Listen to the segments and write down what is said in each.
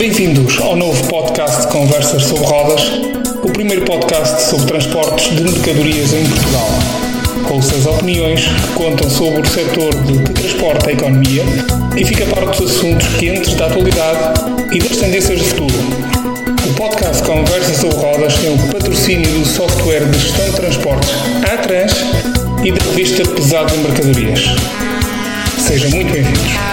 Bem-vindos ao novo podcast de Conversas sobre Rodas, o primeiro podcast sobre transportes de mercadorias em Portugal. Ouça as opiniões que contam sobre o setor de que transporta a economia e fica para dos assuntos quentes da atualidade e das tendências de futuro. O podcast Conversas sobre Rodas tem o patrocínio do software de gestão de transportes Atrans e da revista Pesado em Mercadorias. Sejam muito bem-vindos.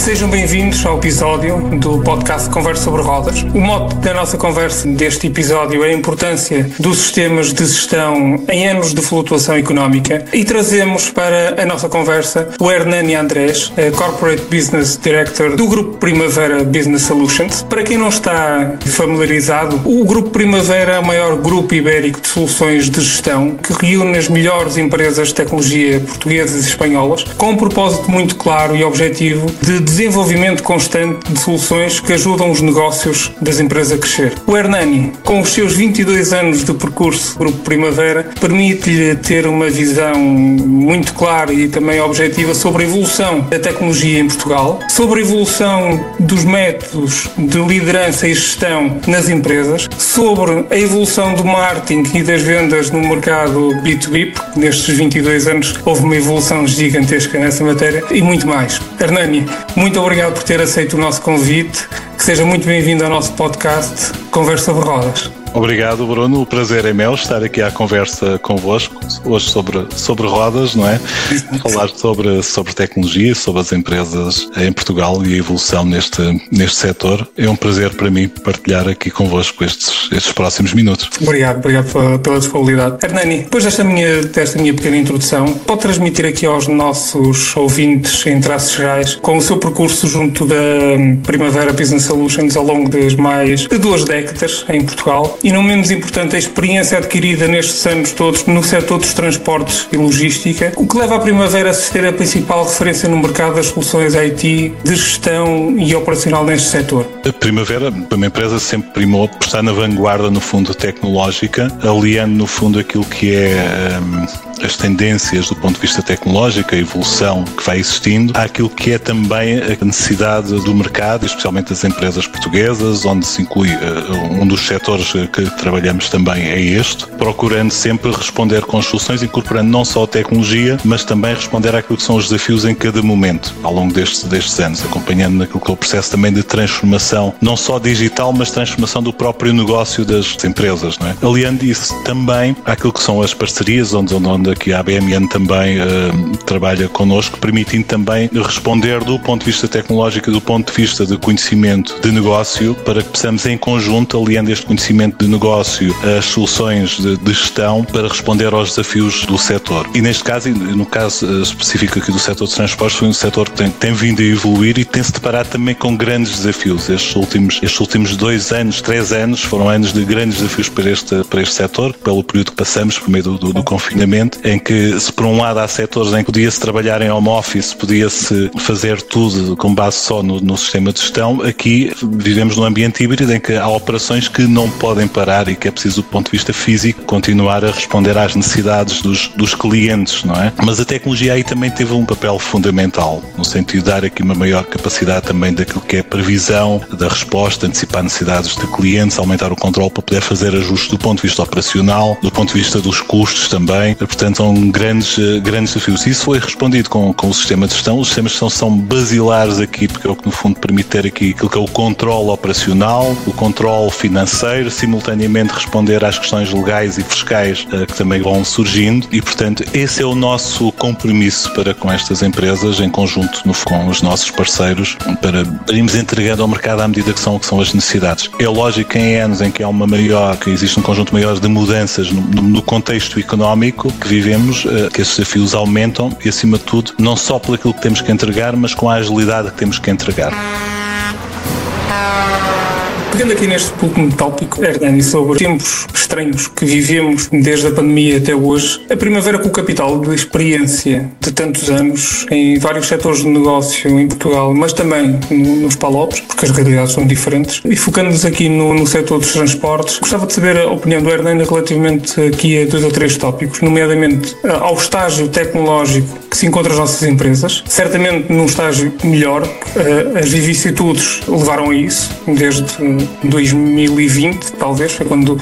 Sejam bem-vindos ao episódio do podcast Conversa sobre Rodas. O mote da nossa conversa deste episódio é a importância dos sistemas de gestão em anos de flutuação económica e trazemos para a nossa conversa o Hernani Andrés, Corporate Business Director do Grupo Primavera Business Solutions. Para quem não está familiarizado, o Grupo Primavera é o maior grupo ibérico de soluções de gestão que reúne as melhores empresas de tecnologia portuguesas e espanholas com um propósito muito claro e objetivo de desenvolvimento constante de soluções que ajudam os negócios das empresas a crescer. O Hernani, com os seus 22 anos de percurso Grupo Primavera, permite-lhe ter uma visão muito clara e também objetiva sobre a evolução da tecnologia em Portugal, sobre a evolução dos métodos de liderança e gestão nas empresas, sobre a evolução do marketing e das vendas no mercado B2B, porque nestes 22 anos houve uma evolução gigantesca nessa matéria e muito mais. Hernani, muito obrigado por ter aceito o nosso convite. Que seja muito bem-vindo ao nosso podcast Conversa sobre Rodas. Obrigado, Bruno. O prazer é meu estar aqui à conversa convosco, hoje sobre, sobre rodas, não é? Falar sobre, sobre tecnologia, sobre as empresas em Portugal e a evolução neste, neste setor. É um prazer para mim partilhar aqui convosco estes, estes próximos minutos. Obrigado, obrigado pela, pela disponibilidade. Hernani, depois desta minha, desta minha pequena introdução, pode transmitir aqui aos nossos ouvintes, em traços gerais, com o seu percurso junto da Primavera Business Solutions ao longo das mais de duas décadas em Portugal e, não menos importante, a experiência adquirida nestes anos todos no setor dos transportes e logística, o que leva a Primavera a ser a principal referência no mercado das soluções IT de gestão e operacional neste setor. A Primavera, uma empresa, sempre primou por estar na vanguarda, no fundo, tecnológica, aliando, no fundo, aquilo que é. Um, as tendências do ponto de vista tecnológico, a evolução que vai existindo, àquilo que é também a necessidade do mercado, especialmente das empresas portuguesas, onde se inclui uh, um dos setores que trabalhamos também é este, procurando sempre responder com soluções, incorporando não só a tecnologia, mas também responder àquilo que são os desafios em cada momento, ao longo destes, destes anos, acompanhando naquilo que é o processo também de transformação, não só digital, mas transformação do próprio negócio das empresas, não é? Aliando isso também àquilo que são as parcerias, onde, onde aqui a ABMN também uh, trabalha connosco, permitindo também responder do ponto de vista tecnológico, do ponto de vista de conhecimento de negócio, para que possamos em conjunto, aliando este conhecimento de negócio às soluções de, de gestão, para responder aos desafios do setor. E neste caso, no caso específico aqui do setor de transportes, foi um setor que tem, tem vindo a evoluir e tem-se deparado também com grandes desafios. Estes últimos, estes últimos dois anos, três anos, foram anos de grandes desafios para este, para este setor, pelo período que passamos, por meio do, do, do confinamento, em que, se por um lado há setores em que podia-se trabalhar em home office, podia-se fazer tudo com base só no, no, sistema de gestão, aqui vivemos num ambiente híbrido em que há operações que não podem parar e que é preciso, do ponto de vista físico, continuar a responder às necessidades dos, dos clientes, não é? Mas a tecnologia aí também teve um papel fundamental, no sentido de dar aqui uma maior capacidade também daquilo que é previsão, da resposta, antecipar necessidades de clientes, aumentar o controle para poder fazer ajustes do ponto de vista operacional, do ponto de vista dos custos também. Portanto, são grandes, grandes desafios. Isso foi respondido com, com o sistema de gestão. Os sistemas de gestão são basilares aqui, porque é o que no fundo permite ter aqui aquilo que é o controle operacional, o controle financeiro, simultaneamente responder às questões legais e fiscais uh, que também vão surgindo e, portanto, esse é o nosso compromisso para com estas empresas, em conjunto no, com os nossos parceiros, para irmos entregando ao mercado à medida que são, que são as necessidades. É lógico que em anos em que há uma maior, que existe um conjunto maior de mudanças no, no contexto económico que vivemos, uh, que esses desafios aumentam e, acima de tudo, não só pelo que temos que entregar, mas com a agilidade que temos que entregar. Pegando aqui neste último tópico, Hernani, sobre tempos estranhos que vivemos desde a pandemia até hoje, a Primavera com o capital de experiência de tantos anos em vários setores de negócio em Portugal, mas também nos Palopes, porque as realidades são diferentes, e focando-nos aqui no, no setor dos transportes, gostava de saber a opinião do Hernani relativamente aqui a dois ou três tópicos, nomeadamente eh, ao estágio tecnológico que se encontra as nossas empresas, certamente num estágio melhor, eh, as vicissitudes levaram a isso, desde 2020, talvez, foi quando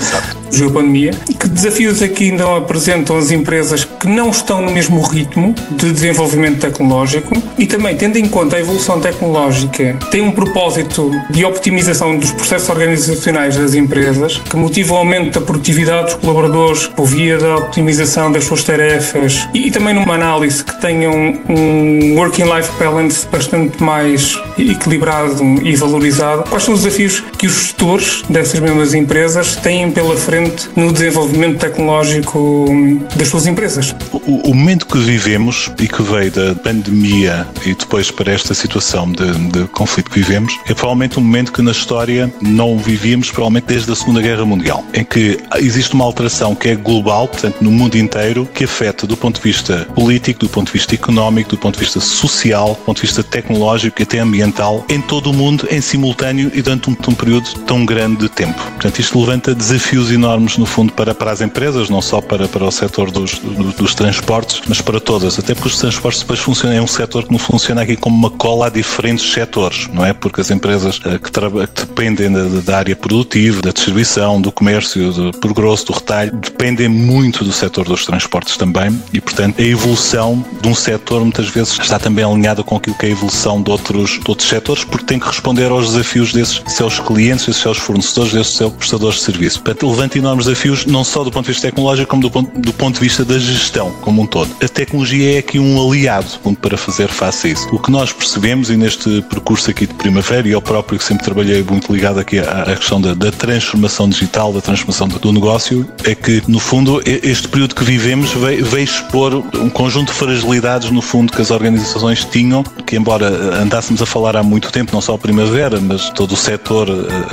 surgiu a pandemia. Que desafios aqui ainda apresentam as empresas que não estão no mesmo ritmo de desenvolvimento tecnológico e também, tendo em conta a evolução tecnológica, tem um propósito de optimização dos processos organizacionais das empresas que motiva o aumento da produtividade dos colaboradores por via da optimização das suas tarefas e, e também numa análise que tenha um, um working-life balance bastante mais equilibrado e valorizado. Quais são os desafios que os gestores dessas mesmas empresas têm pela frente no desenvolvimento tecnológico das suas empresas? O, o momento que vivemos e que veio da pandemia e depois para esta situação de, de conflito que vivemos é provavelmente um momento que na história não vivíamos provavelmente desde a Segunda Guerra Mundial, em que existe uma alteração que é global, portanto no mundo inteiro, que afeta do ponto de vista político, do ponto de vista económico, do ponto de vista social, do ponto de vista tecnológico e até ambiental, em todo o mundo em simultâneo e durante um, um período tão grande de tempo. Portanto, isto levanta desafios enormes, no fundo, para, para as empresas, não só para, para o setor dos, dos, transportes, mas para todas. Até porque os transportes depois funcionam, é um setor que não funciona aqui como uma cola a diferentes setores, não é? Porque as empresas uh, que, que, dependem da, da, área produtiva, da distribuição, do comércio, do, por grosso, do retalho, dependem muito do setor dos transportes também e, portanto, a evolução de um setor muitas vezes está também alinhada com aquilo que é a evolução de outros, de outros setores, porque tem que responder aos desafios desses seus clientes, desses seus fornecedores, desses seus prestadores de serviço. Portanto, levanta enormes desafios, não só do ponto de vista tecnológico, como do ponto, do ponto de vista da gestão como um todo. A tecnologia é aqui um aliado para fazer face a isso. O que nós percebemos, e neste percurso aqui de primavera, e eu próprio que sempre trabalhei muito ligado aqui à, à questão da, da, transformação digital, da transformação do, do, negócio, é que, no fundo, este período que vivemos veio, veio expor um conjunto de fragilidades, no fundo, que as organizações tinham, que embora andássemos a falar há muito tempo, não só a primavera, mas todo o setor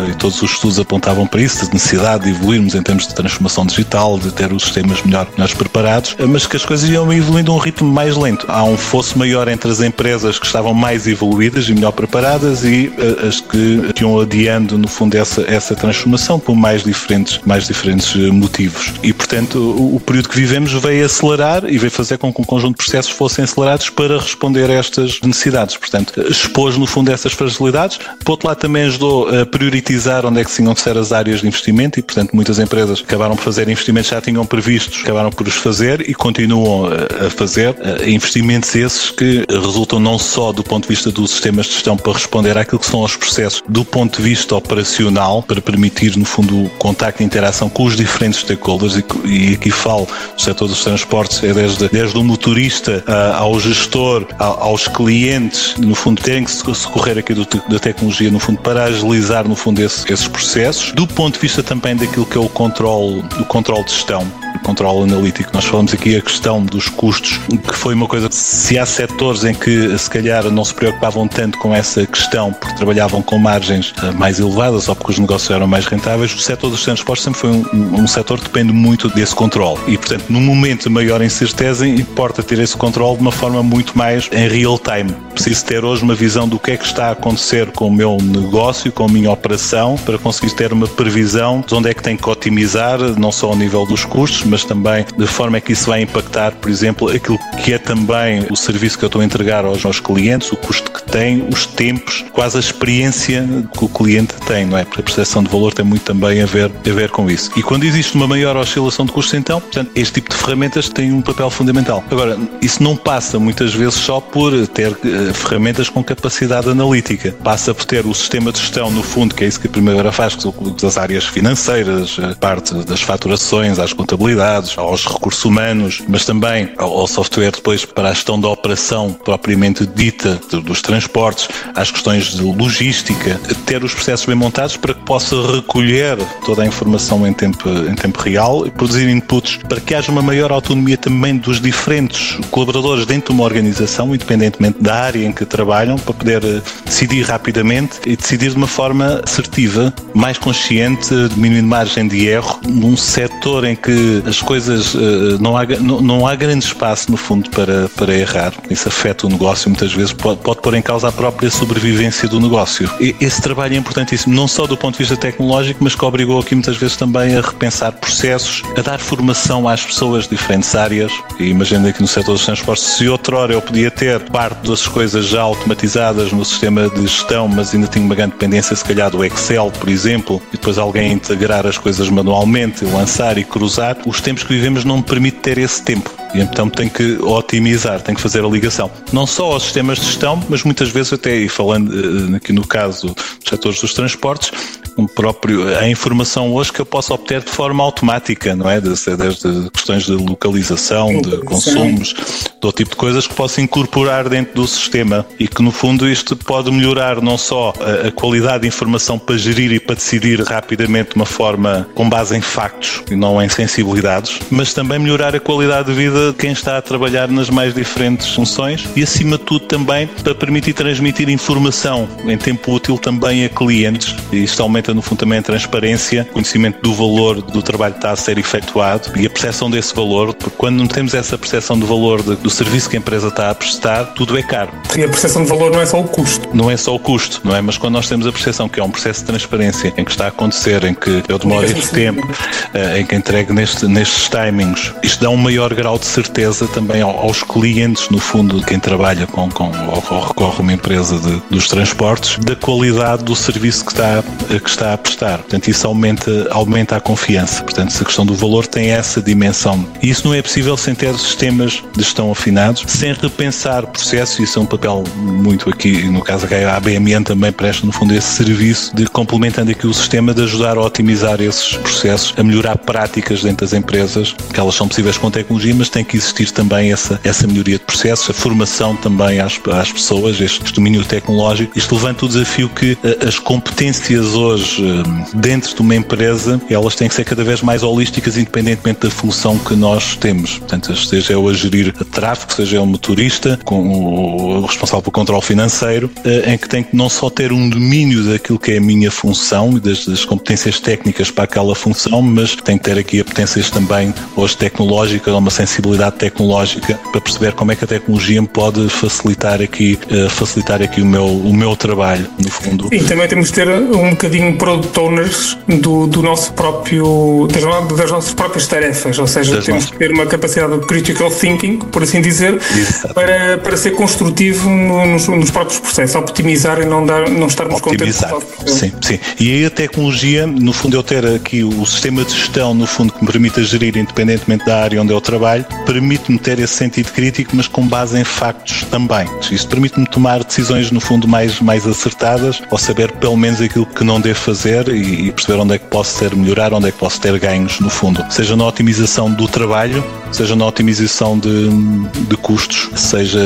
e todos os estudos apontavam para isso, de necessidade de evoluirmos em termos de transformação digital, de ter os sistemas melhor, melhores preparados, eh, mas que as coisas iam evoluindo a um ritmo mais lento. Há um fosso maior entre as empresas que estavam mais evoluídas e melhor preparadas e eh, as que iam adiando, no fundo, essa, essa transformação por mais diferentes, mais diferentes motivos. E, portanto, o, o período que vivemos veio acelerar e veio fazer com que um conjunto de processos fossem acelerados para responder a estas necessidades. Portanto, expôs, no fundo, essas fragilidades. Por outro lado, também ajudou a priorizar onde é que se de ser as áreas de investimento e, portanto, muitas empresas acabaram por fazer investimentos já tinham previstos, acabaram por os fazer e continuam a fazer investimentos esses que resultam não só do ponto de vista dos sistemas de gestão para responder àquilo que são os processos do ponto de vista operacional, para permitir, no fundo, o contacto e interação com os diferentes stakeholders e, aqui falo do setor dos transportes, é desde, desde o motorista uh, ao gestor, aos clientes, no fundo, terem que socorrer aqui do, da tecnologia, no fundo, para agilizar, no fundo, esse, esses processos. Do ponto de vista também daquilo que é o controle, o controle de gestão, controle analítico. Nós falamos aqui a questão dos custos, que foi uma coisa se há setores em que se calhar não se preocupavam tanto com essa questão porque trabalhavam com margens eh, mais elevadas ou porque os negócios eram mais rentáveis, o setor dos transportes sempre foi um, um setor que depende muito desse controle. E, portanto, num momento de maior incerteza, importa ter esse controle de uma forma muito mais em real time. Preciso ter hoje uma visão do que é que está a acontecer com o meu negócio, com a minha operação, para conseguir ter uma previsão de onde é que tem que otimizar, não só ao nível dos custos, mas também de forma é que isso vai impactar, por exemplo, aquilo que é também o serviço que eu estou a entregar aos meus clientes, o custo que tem, os tempos, quase a experiência que o cliente tem, não é? Porque a percepção de valor tem muito também a ver, a ver com isso. E quando existe uma maior oscilação de custos, então, portanto, este tipo de ferramentas tem um papel fundamental. Agora, isso não passa muitas vezes só por ter uh, ferramentas com capacidade analítica. Passa por ter o sistema de gestão, no fundo, que é isso que a primeira faz, que são as áreas financeiras, a parte das faturações, às contabilidades, aos recursos humanos, mas também ao software depois para a gestão da operação propriamente dita dos transportes, às questões de logística, ter os processos bem montados para que possa recolher toda a informação em tempo, em tempo real e produzir inputs para que haja uma maior autonomia também dos diferentes colaboradores dentro de uma organização, independentemente da área em que trabalham para poder eh, decidir rapidamente e decidir de uma forma assertiva, mais consciente, diminuindo margem de erro, num setor em que as coisas eh, não há, não, não há grande espaço no fundo para, para errar. Isso afeta o negócio, muitas vezes pode, pode pôr em causa a própria sobrevivência do negócio. E esse trabalho é importantíssimo, não só do ponto de vista tecnológico, mas que obrigou aqui muitas vezes também a repensar processos, a dar formação às pessoas de diferentes áreas. E imaginando aqui no setor dos transportes, se outrora eu podia ter parte das coisas já automatizadas no sistema de gestão, mas ainda tinha uma grande dependência, se calhar, do Excel, por exemplo, e depois alguém integrar as coisas manualmente, lançar e cruzar, os tempos que vivemos não me permite ter esse tempo. E então tem que otimizar, tem que fazer a ligação. Não só aos sistemas de gestão, mas muitas vezes até, e falando eh, aqui no caso dos setores dos transportes, um próprio, a informação hoje que eu posso obter de forma automática, não é? Desde, desde questões de localização, de consumos, todo tipo de coisas que posso incorporar dentro do sistema. E que no fundo isto pode melhorar não só a, a qualidade de informação para gerir e para decidir rapidamente de uma forma com base em factos e não em sensibilidades, mas também melhorar a qualidade de vida de quem está a trabalhar nas mais diferentes funções e acima de tudo também para permitir transmitir informação em tempo útil também a clientes. E isto aumenta no fundo também a transparência, conhecimento do valor do trabalho que está a ser efetuado e a percepção desse valor, porque quando não temos essa percepção do valor de, do serviço que a empresa está a prestar, tudo é caro. E a percepção de valor não é só o custo. Não é só o custo, não é? Mas quando nós temos a percepção que é um processo de transparência em que está a acontecer, em que eu demoro este tempo, eh, em que entrego neste, nestes timings, isto dá um maior grau de certeza também aos clientes, no fundo, de quem trabalha com, com ou recorre a uma empresa de, dos transportes, da qualidade do serviço que está, que está a prestar. Portanto, isso aumenta, aumenta a confiança. Portanto, essa questão do valor tem essa dimensão. E isso não é possível sem ter sistemas de gestão afinados, sem repensar processos. Isso é um papel muito aqui, no caso a ABMN também presta, no fundo, esse serviço de complementando aqui o sistema de ajudar a otimizar esses processos, a melhorar práticas dentro das empresas, que elas são possíveis com tecnologia, mas tem que existir também essa, essa melhoria de processos, a formação também às, às pessoas, este domínio tecnológico. Isto levanta o desafio que eh, as competências hoje eh, dentro de uma empresa, elas têm que ser cada vez mais holísticas, independentemente da função que nós temos. Portanto, seja eu a gerir tráfego, seja eu o motorista, com o responsável pelo controle financeiro, eh, em que tem que não só ter um domínio daquilo que é a minha função e das, das competências técnicas para aquela função, mas tem que ter aqui competências também hoje tecnológicas, uma sensibilidade tecnológica para perceber como é que a tecnologia me pode facilitar aqui, uh, facilitar aqui o meu, o meu trabalho, no fundo. E também temos de ter um bocadinho product owners do, do nosso próprio, das, das, nossas próprias tarefas, ou seja, das temos nossas... que ter uma capacidade de critical thinking, por assim dizer, para, para ser construtivo nos, nos, próprios processos, optimizar e não, dar, não estarmos optimizar. contentes. Sim, sim. E aí a tecnologia, no fundo, eu ter aqui o sistema de gestão, no fundo, que me permite gerir independentemente da área onde eu trabalho, permite-me ter esse sentido crítico, mas com base em factos também. Isso permite-me tomar decisões, no fundo, mais, mais acertadas, ou saber pelo menos aquilo que não devo fazer e, e perceber onde é que posso ter melhorar, onde é que posso ter ganhos no fundo, seja na otimização do trabalho, seja na otimização de, de custos, seja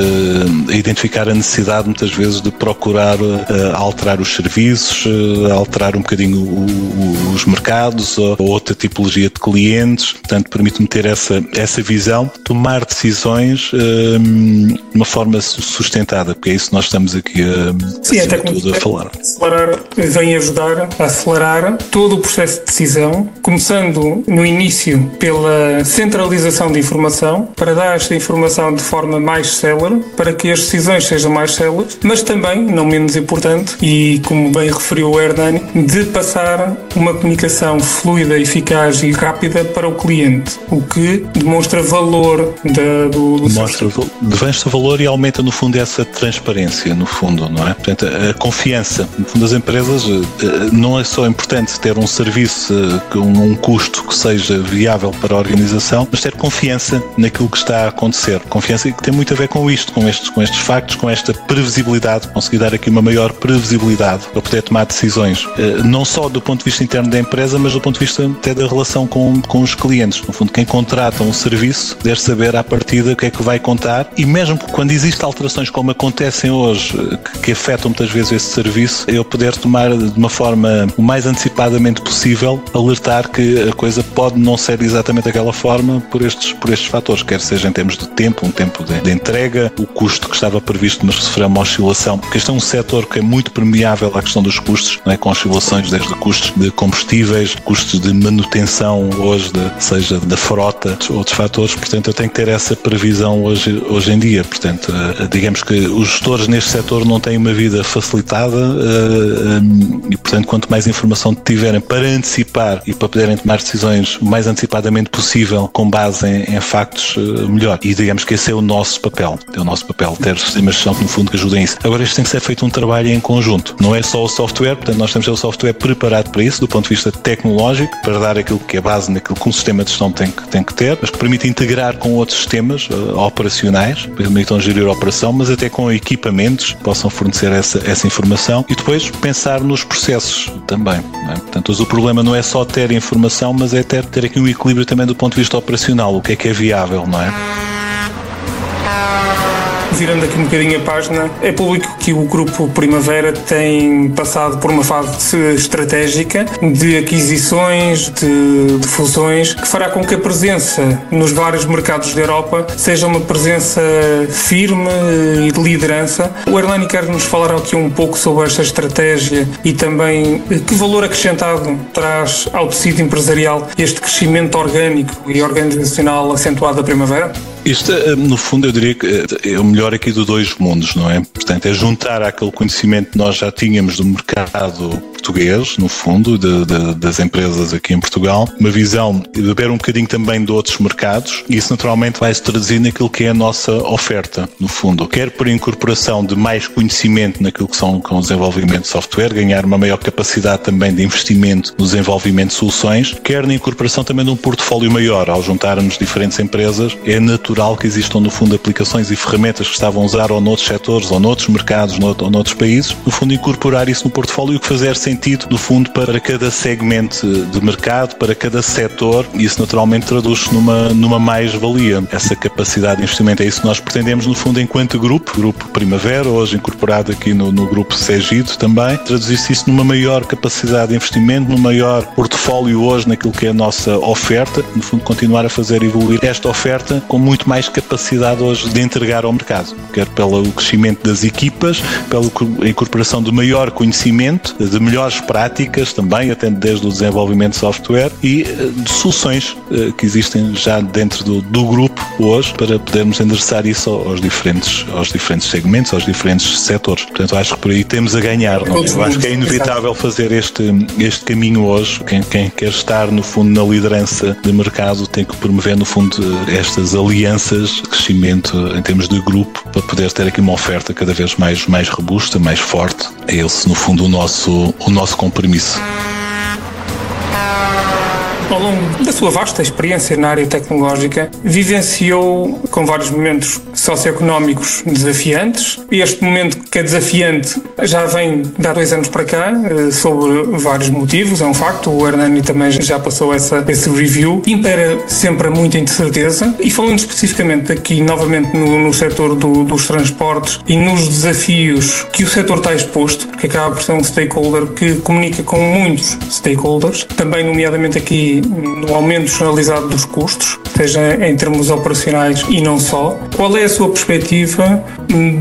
identificar a necessidade muitas vezes de procurar uh, alterar os serviços, uh, alterar um bocadinho o, o, os mercados ou, ou, outra tipologia de clientes, portanto permite-me ter essa, essa visão, tomar decisões uh, de uma forma sustentada, porque é isso que nós estamos aqui a, Sim, até tudo a falar. Acelerar, vem ajudar a acelerar todo o processo de decisão, começando no início pela centralização de informação, para dar esta informação de forma mais célere, para que as decisões sejam mais céleres, mas também, não menos importante, e como bem referiu o Hernani, de passar uma comunicação fluida, eficaz e rápida para o cliente, o que demonstra valor da, do, do Demonstra, demonstra valor e aumenta, no fundo, essa transparência, no fundo, não é? Portanto, a confiança. No fundo, as empresas eh, não é só importante ter um serviço com um custo que seja viável para a organização, mas ter confiança naquilo que está a acontecer. Confiança que tem muito a ver com isto, com estes, com estes factos, com esta previsibilidade, conseguir dar aqui uma maior previsibilidade para poder tomar decisões, eh, não só do ponto de vista interno da empresa, mas do ponto de vista até da relação com, com os clientes. No fundo, quem contrata um serviço deve saber à partida o que é que vai contar e mesmo quando existem alterações como acontecem hoje, que, que afetam muitas vezes esse serviço, eu poder tomar de uma forma o mais antecipadamente possível, alertar que a coisa pode não ser exatamente daquela forma por estes por estes fatores, quer seja em termos de tempo, um tempo de, de entrega, o custo que estava previsto, mas sofreu uma oscilação, porque este é um setor que é muito permeável à questão dos custos, não é? com oscilações desde custos de combustíveis, custos de manutenção hoje, de, seja da frota, outros fatores, portanto eu tenho que ter essa previsão hoje, hoje em dia, portanto eh, digamos que os gestores neste setor não têm uma vida facilitada eh, eh, e portanto quanto mais informação tiverem para antecipar e para poderem tomar decisões o mais antecipadamente possível com base em, em factos, melhor. E digamos que esse é o nosso papel, é o nosso papel, ter sistemas de gestão que no fundo que ajudem isso. Agora isto tem que ser feito um trabalho em conjunto, não é só o software, portanto nós temos o software preparado para isso, do ponto de vista tecnológico, para dar aquilo que é base naquilo que um sistema de gestão tem que, tem que ter, mas que permite integrar com outros sistemas uh, operacionais, permitam gerir a operação, mas até com equipamentos que possam fornecer essa, essa informação e depois pensar nos processos também. É? Portanto, o problema não é só ter informação, mas é ter, ter aqui um equilíbrio também do ponto de vista operacional, que é que é viável, não é? Virando aqui um bocadinho a página, é público que o Grupo Primavera tem passado por uma fase estratégica de aquisições, de, de fusões, que fará com que a presença nos vários mercados da Europa seja uma presença firme e de liderança. O Erlani quer nos falar aqui um pouco sobre esta estratégia e também que valor acrescentado traz ao tecido empresarial este crescimento orgânico e organizacional acentuado da Primavera? Isto, eh, no fundo, eu diria que eh, é o melhor aqui dos dois mundos, não é? Portanto, é juntar aquele conhecimento que nós já tínhamos do mercado português, no fundo, de, de, das empresas aqui em Portugal, uma visão de beber um bocadinho também de outros mercados, e isso naturalmente vai se traduzir naquilo que é a nossa oferta, no fundo. Quer por incorporação de mais conhecimento naquilo que são com o desenvolvimento de software, ganhar uma maior capacidade também de investimento no desenvolvimento de soluções, quer na incorporação também de um portfólio maior. Ao juntarmos diferentes empresas, é natural que existam, no fundo, aplicações e ferramentas que estavam a usar ou noutros setores, ou noutros mercados, ou noutros países, no fundo, incorporar isso no portfólio e que fazer sentido, no fundo, para cada segmento de mercado, para cada setor, e isso naturalmente traduz-se numa, numa mais-valia. Essa capacidade de investimento é isso que nós pretendemos, no fundo, enquanto grupo, Grupo Primavera, hoje incorporado aqui no, no Grupo Segido também, traduzir-se isso numa maior capacidade de investimento, num maior portfólio hoje naquilo que é a nossa oferta, no fundo, continuar a fazer evoluir esta oferta com muito mais capacidade hoje de entregar ao mercado, quer pelo crescimento das equipas, pela incorporação de maior conhecimento, de melhor melhores práticas também, até desde o desenvolvimento de software e eh, de soluções eh, que existem já dentro do, do grupo hoje para podermos endereçar isso aos diferentes, aos diferentes segmentos, aos diferentes setores. Portanto, acho que por aí temos a ganhar. Não? Eu acho que é inevitável fazer este, este caminho hoje. Quem, quem quer estar, no fundo, na liderança de mercado tem que promover, no fundo, estas alianças de crescimento em termos de grupo para poder ter aqui uma oferta cada vez mais, mais robusta, mais forte. É esse, no fundo, o nosso, o nosso compromisso. Ao longo da sua vasta experiência na área tecnológica, vivenciou com vários momentos socioeconómicos desafiantes. Este momento que é desafiante já vem de há dois anos para cá, eh, sobre vários motivos, é um facto. O Hernani também já passou essa, esse review. Impera sempre muita incerteza. E falando especificamente aqui, novamente, no, no setor do, dos transportes e nos desafios que o setor está exposto, que acaba por ser um stakeholder que comunica com muitos stakeholders, também, nomeadamente aqui no aumento generalizado dos custos, seja em termos operacionais e não só. Qual é a sua perspectiva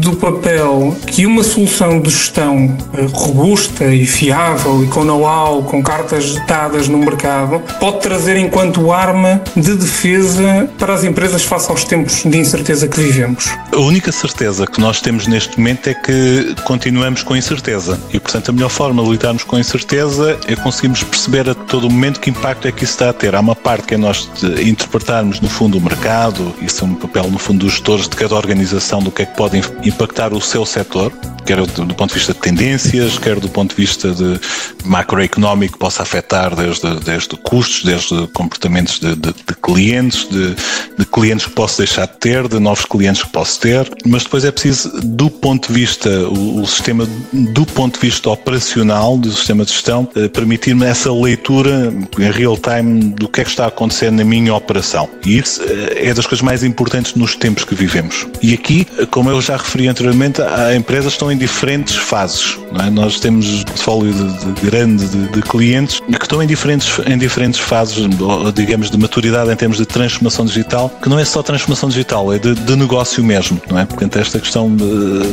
do papel que uma solução de gestão eh, robusta e fiável e com know-how, com cartas dadas no mercado, pode trazer enquanto arma de defesa para as empresas face aos tempos de incerteza que vivemos? A única certeza que nós temos neste momento é que continuamos com incerteza e, portanto, a melhor forma de lidarmos com a incerteza é conseguirmos perceber a todo momento que impacto é que isso está a ter. Há uma parte que é nós interpretarmos, no fundo, o mercado, isso é um papel, no fundo, dos gestores de cada organização, do que é que pode impactar o seu setor, quer do, ponto de vista de tendências, quer do ponto de vista de macroeconómico, que possa afetar desde, desde custos, desde comportamentos de, de, de clientes, de, de, clientes que posso deixar de ter, de novos clientes que posso ter, mas depois é preciso, do ponto de vista, o, o sistema, do ponto de vista operacional do sistema de gestão, eh, permitir-me essa leitura em real time do que é que está a acontecer na minha operação. E isso é das coisas mais importantes nos tempos que vivemos. E aqui, como eu já referi anteriormente, as empresas estão em diferentes fases. É? Nós temos um portfólio de, de grande de, de, clientes que estão em diferentes, em diferentes fases, digamos, de maturidade em termos de transformação digital, que não é só transformação digital, é de, de negócio mesmo. Não é? Portanto, esta questão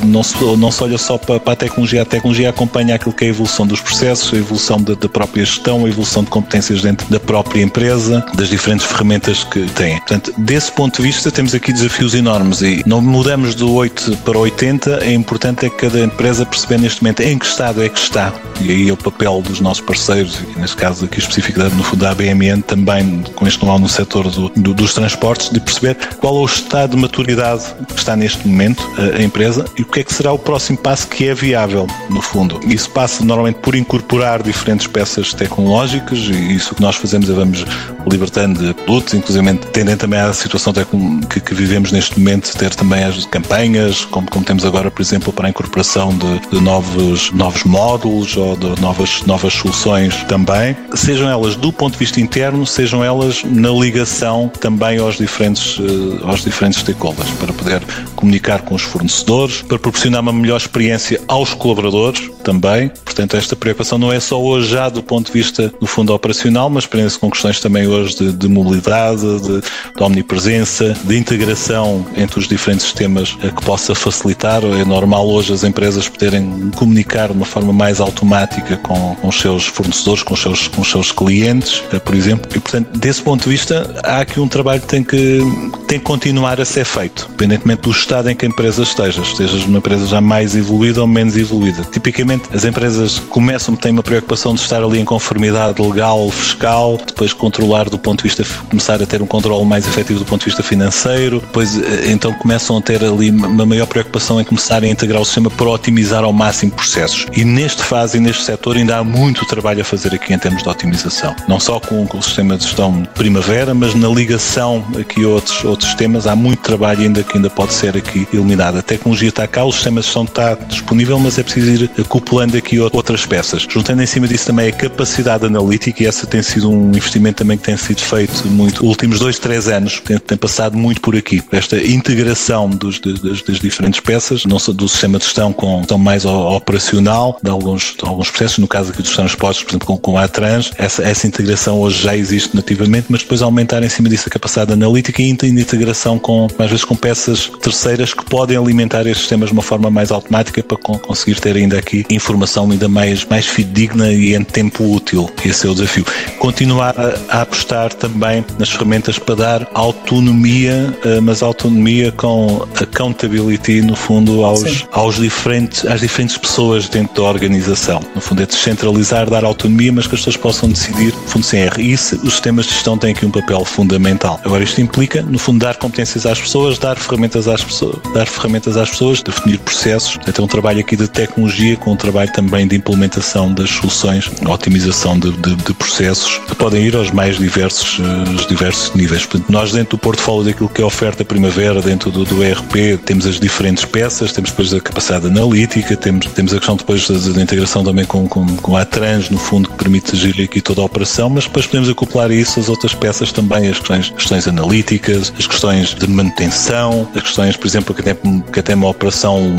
não, se, não se olha só para, para, a tecnologia, a tecnologia acompanha aquilo que é a evolução dos processos, a evolução da, da própria gestão, a evolução de competências dentro da própria empresa, das diferentes ferramentas que têm. Portanto, desse ponto de vista, temos aqui desafios enormes e não mudamos do 8 para 80. É importante é que cada empresa perceber neste momento em que estado é que está. E aí é o papel dos nossos parceiros, e neste caso aqui especificamente no fundo da ABMN, também com este know no setor do, do, dos transportes, de perceber qual é o estado de maturidade que está neste momento a, a empresa e o que é que será o próximo passo que é viável, no fundo. Isso passa normalmente por incorporar diferentes peças tecnológicas e isso que nós fazemos é vamos libertando de produtos, inclusive tendendo também à situação que, que, vivemos neste momento, ter também as campanhas, como, como temos agora, por exemplo, para a incorporação de, de novos, novos módulos ou de novas, novas soluções também, sejam elas do ponto de vista interno, sejam elas na ligação também aos diferentes, eh, aos diferentes stakeholders, para poder comunicar com os fornecedores, para proporcionar uma melhor experiência aos colaboradores também. Portanto, esta preocupação não é só hoje já do ponto de vista do fundo operacional, mas prende-se com questões também hoje de, de mobilidade, de, de, omnipresença, de integração entre os diferentes sistemas eh, que possa facilitar. É normal hoje as empresas poderem comunicar de uma forma mais automática com, com os seus fornecedores, com os seus, com os seus clientes, eh, por exemplo. E, portanto, desse ponto de vista, há aqui um trabalho que tem que, tem que continuar a ser feito, independentemente do estado em que a empresa esteja, esteja numa empresa já mais evoluída ou menos evoluída. Tipicamente, as empresas começam, têm uma preocupação de estar ali em conformidade legal, fiscal, depois controlar do ponto de vista, começar a ter um controle mais efetivo do ponto de vista financeiro, depois eh, então começam a ter ali uma maior preocupação em começarem a integrar o sistema para otimizar ao máximo processos. E neste fase e neste setor ainda há muito trabalho a fazer aqui em termos de otimização. Não só com, o sistema de gestão primavera, mas na ligação aqui a outros, outros sistemas, há muito trabalho ainda que ainda pode ser aqui eliminado. A tecnologia está cá, o sistema de gestão está disponível, mas é preciso ir acoplando aqui outras peças. Juntando em cima disso também a capacidade analítica, e essa tem sido um investimento também que tem sido feito muito, últimos dois, três anos, tem, tem passado muito por aqui. Esta integração dos, das, das, diferentes peças, não só do sistema de gestão com gestão mais operacional, de alguns, de alguns processos, no caso aqui dos transportes, por exemplo, com, com a Trans, essa, essa integração hoje já existe nativamente, mas depois aumentar em cima disso a capacidade analítica e integração com, às vezes, com peças terceiras que podem alimentar estes sistemas de uma forma mais automática para conseguir ter ainda aqui informação ainda mais, mais fidedigna e em tempo útil. Esse é o desafio. Continuar a, a apostar também nas ferramentas para dar autonomia, eh, mas autonomia com accountability, no fundo, aos, aos diferentes, às diferentes pessoas dentro da organização. No fundo, é descentralizar, dar autonomia, mas que as pessoas possam decidir, no fundo, sem erro. E isso, os sistemas de gestão têm aqui um papel fundamental. Agora, isto implica, no fundo, dar competências às pessoas, dar ferramentas às pessoas, dar ferramentas às pessoas, definir processos. Então, um trabalho aqui de tecnologia com um trabalho também de implementação das soluções, otimização de, de, de processos, que podem ir aos mais diversos, uh, diversos níveis. Portanto, nós dentro do portfólio daquilo que é oferta primavera, dentro do, do ERP, temos as diferentes peças, temos depois a capacidade analítica, temos, temos a questão depois da, da integração também com, com, com a Trans, no fundo, que permite gerir aqui toda a operação, mas depois podemos acoplar isso as outras peças também, as questões, questões analíticas, as questões de manutenção, as questões, por exemplo, que até, que até uma operação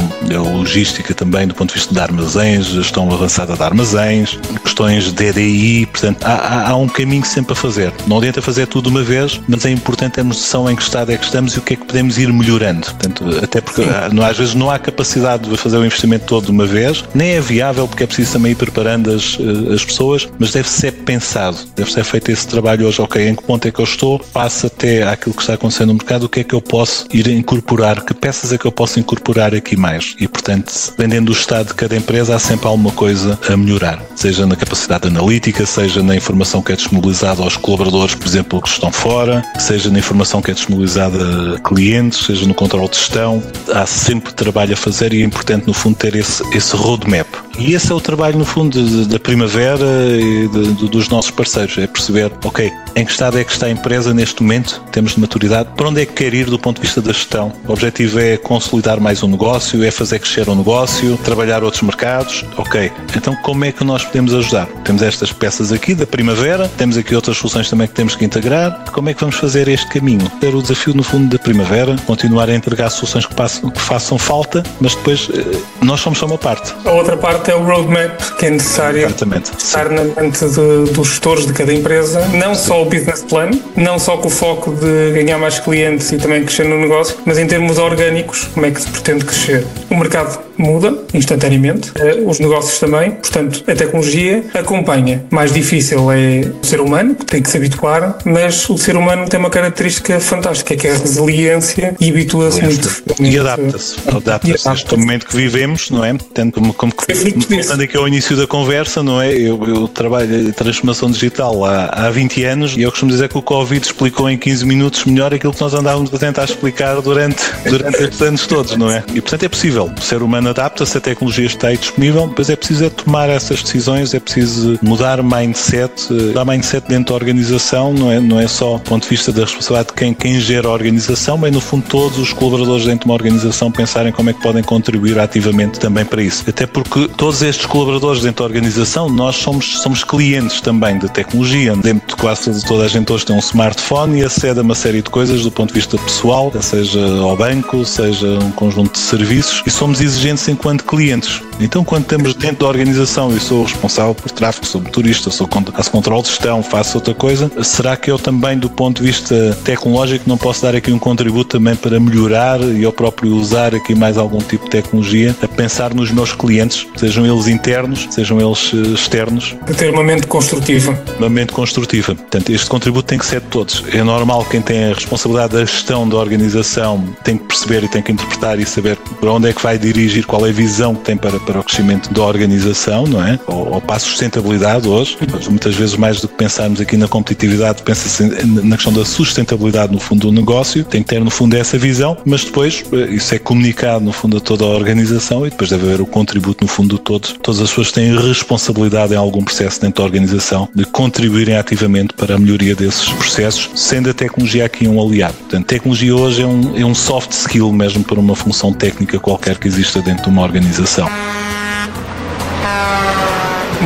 logística também do ponto de vista de armazéns, gestão avançada de armazéns, questões de EDI, portanto, há, há, há um caminho sempre a fazer. Não adianta fazer tudo uma vez, mas é importante termos noção em que estado é que estamos e o que é que podemos ir melhorando. Portanto, até porque não, às vezes não há capacidade de fazer o investimento todo de uma vez, nem é viável porque é preciso também ir preparando as, eh, as pessoas, mas deve ser pensado, deve ser feito esse trabalho hoje, ok, em que ponto é que eu estou, passa até aquilo que está acontecendo no mercado, o que é que eu posso ir incorporar, que peças é que eu posso incorporar aqui mais. E, portanto, dependendo do estado de cada empresa, há sempre alguma coisa a melhorar, seja na capacidade analítica, seja na informação que é disponibilizada aos colaboradores, por exemplo, que estão fora, seja na informação que é disponibilizada a clientes, seja no controle de gestão. Há sempre trabalho a fazer e é importante, no fundo, ter esse, esse roadmap. E esse é o trabalho, no fundo, da primavera e de, de, dos nossos parceiros, é perceber, ok, em que estado é que está a empresa neste momento, temos de maturidade, para onde é que quer ir do ponto de vista da gestão. O objetivo é consolidar mais um negócio, é fazer crescer um negócio, trabalhar outros mercados, ok. Então como é que nós podemos ajudar? Temos estas peças aqui da primavera, temos aqui outras soluções também que temos que integrar, como é que vamos fazer este caminho? Ter o desafio, no fundo, da primavera, continuar a entregar soluções que, passam, que façam falta, mas depois eh, nós somos só uma parte. A outra parte é o roadmap que é necessário Exatamente. estar na mente de, dos gestores de cada empresa, não só o business plan, não só com o foco de ganhar mais clientes e também crescer no negócio, mas em termos orgânicos, como é que se pretende crescer. O mercado muda instantaneamente, eh, os negócios também, portanto, a tecnologia acompanha. Mais difícil é o ser humano, que tem que se habituar, mas o ser humano tem uma característica fantástica, que é a resiliência e habitua-se muito. E adapta-se. Adapta-se a este momento que vivemos, não é? Tanto como, como que, voltando aqui ao início da conversa, não é? Eu, eu trabalho em transformação digital há, há 20 anos e eu costumo dizer que o Covid explicou em 15 minutos melhor aquilo que nós andávamos a tentar explicar durante, durante estes anos todos, não é? E portanto é possível. O ser humano adapta-se, a tecnologia está aí disponível, mas é preciso é tomar essas decisões, é preciso mudar mindset, mudar mindset dentro da organização, não é, não é só do ponto de vista da responsabilidade de quem, quem gera a organização, mas no fundo todos os colaboradores dentro de uma organização pensarem como é que podem contribuir ativamente também para isso. Até porque todos estes colaboradores dentro da organização, nós somos, somos clientes também da tecnologia. Dentro de quase toda a gente hoje tem um smartphone e acede a uma série de coisas do ponto de vista pessoal, seja ao banco, seja um conjunto de serviços, e somos exigentes enquanto clientes. Então, quando estamos dentro da organização e sou responsável por tráfego, sou motorista, sou faço controle de gestão, faço outra coisa, será que eu também, do ponto de vista tecnológico, não posso dar aqui um contributo também para melhorar e eu próprio usar aqui mais algum tipo de tecnologia, a pensar nos meus clientes, sejam eles internos, sejam eles eh, externos? De ter uma mente construtiva. Uma mente construtiva. Portanto, este contributo tem que ser de todos. É normal quem tem a responsabilidade da gestão da organização tem que perceber e tem que interpretar e saber para onde é que vai dirigir, qual é a visão que tem para, para o crescimento da organização, não é? Ou, ou para a sustentabilidade hoje. Muitas vezes, mais do que pensarmos aqui na competitividade, pensa-se na questão da sustentabilidade no fundo do negócio. Tem que ter, no fundo, essa visão, mas depois eh, isso é comunicado, no fundo, a toda a organização e depois deve haver o contributo, no fundo, de todos. Todas as pessoas têm responsabilidade em algum processo dentro da organização de contribuírem ativamente para a melhoria desses processos, sendo a tecnologia aqui um aliado. Portanto, tecnologia hoje é um, é um soft skill mesmo para uma função técnica qualquer que exista dentro de uma organização.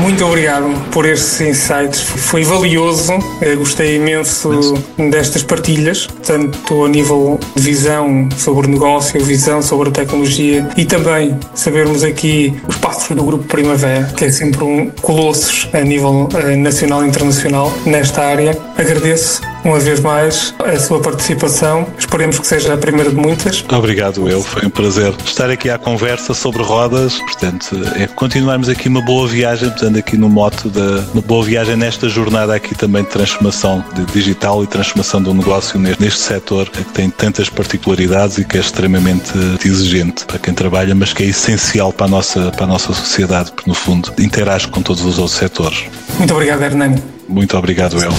Muito obrigado por estes insights. Foi valioso. Eu gostei imenso destas partilhas, tanto a nível de visão sobre o negócio, visão sobre a tecnologia e também sabermos aqui os passos do Grupo Primavera, que é sempre um colossos a nível eh, nacional e internacional nesta área. Agradeço uma vez mais a sua participação. Esperemos que seja a primeira de muitas. Obrigado, eu. Foi um prazer estar aqui à conversa sobre rodas. Portanto, é continuarmos aqui uma boa viagem, portanto, aqui no moto da uma boa viagem nesta jornada aqui também de transformação de digital e transformação do negócio neste, neste setor que tem tantas particularidades e que é extremamente exigente para quem trabalha, mas que é essencial para a nossa, para a nossa sociedade, porque no fundo interage com todos os outros setores. Muito obrigado, Hernani. Muito obrigado, eu.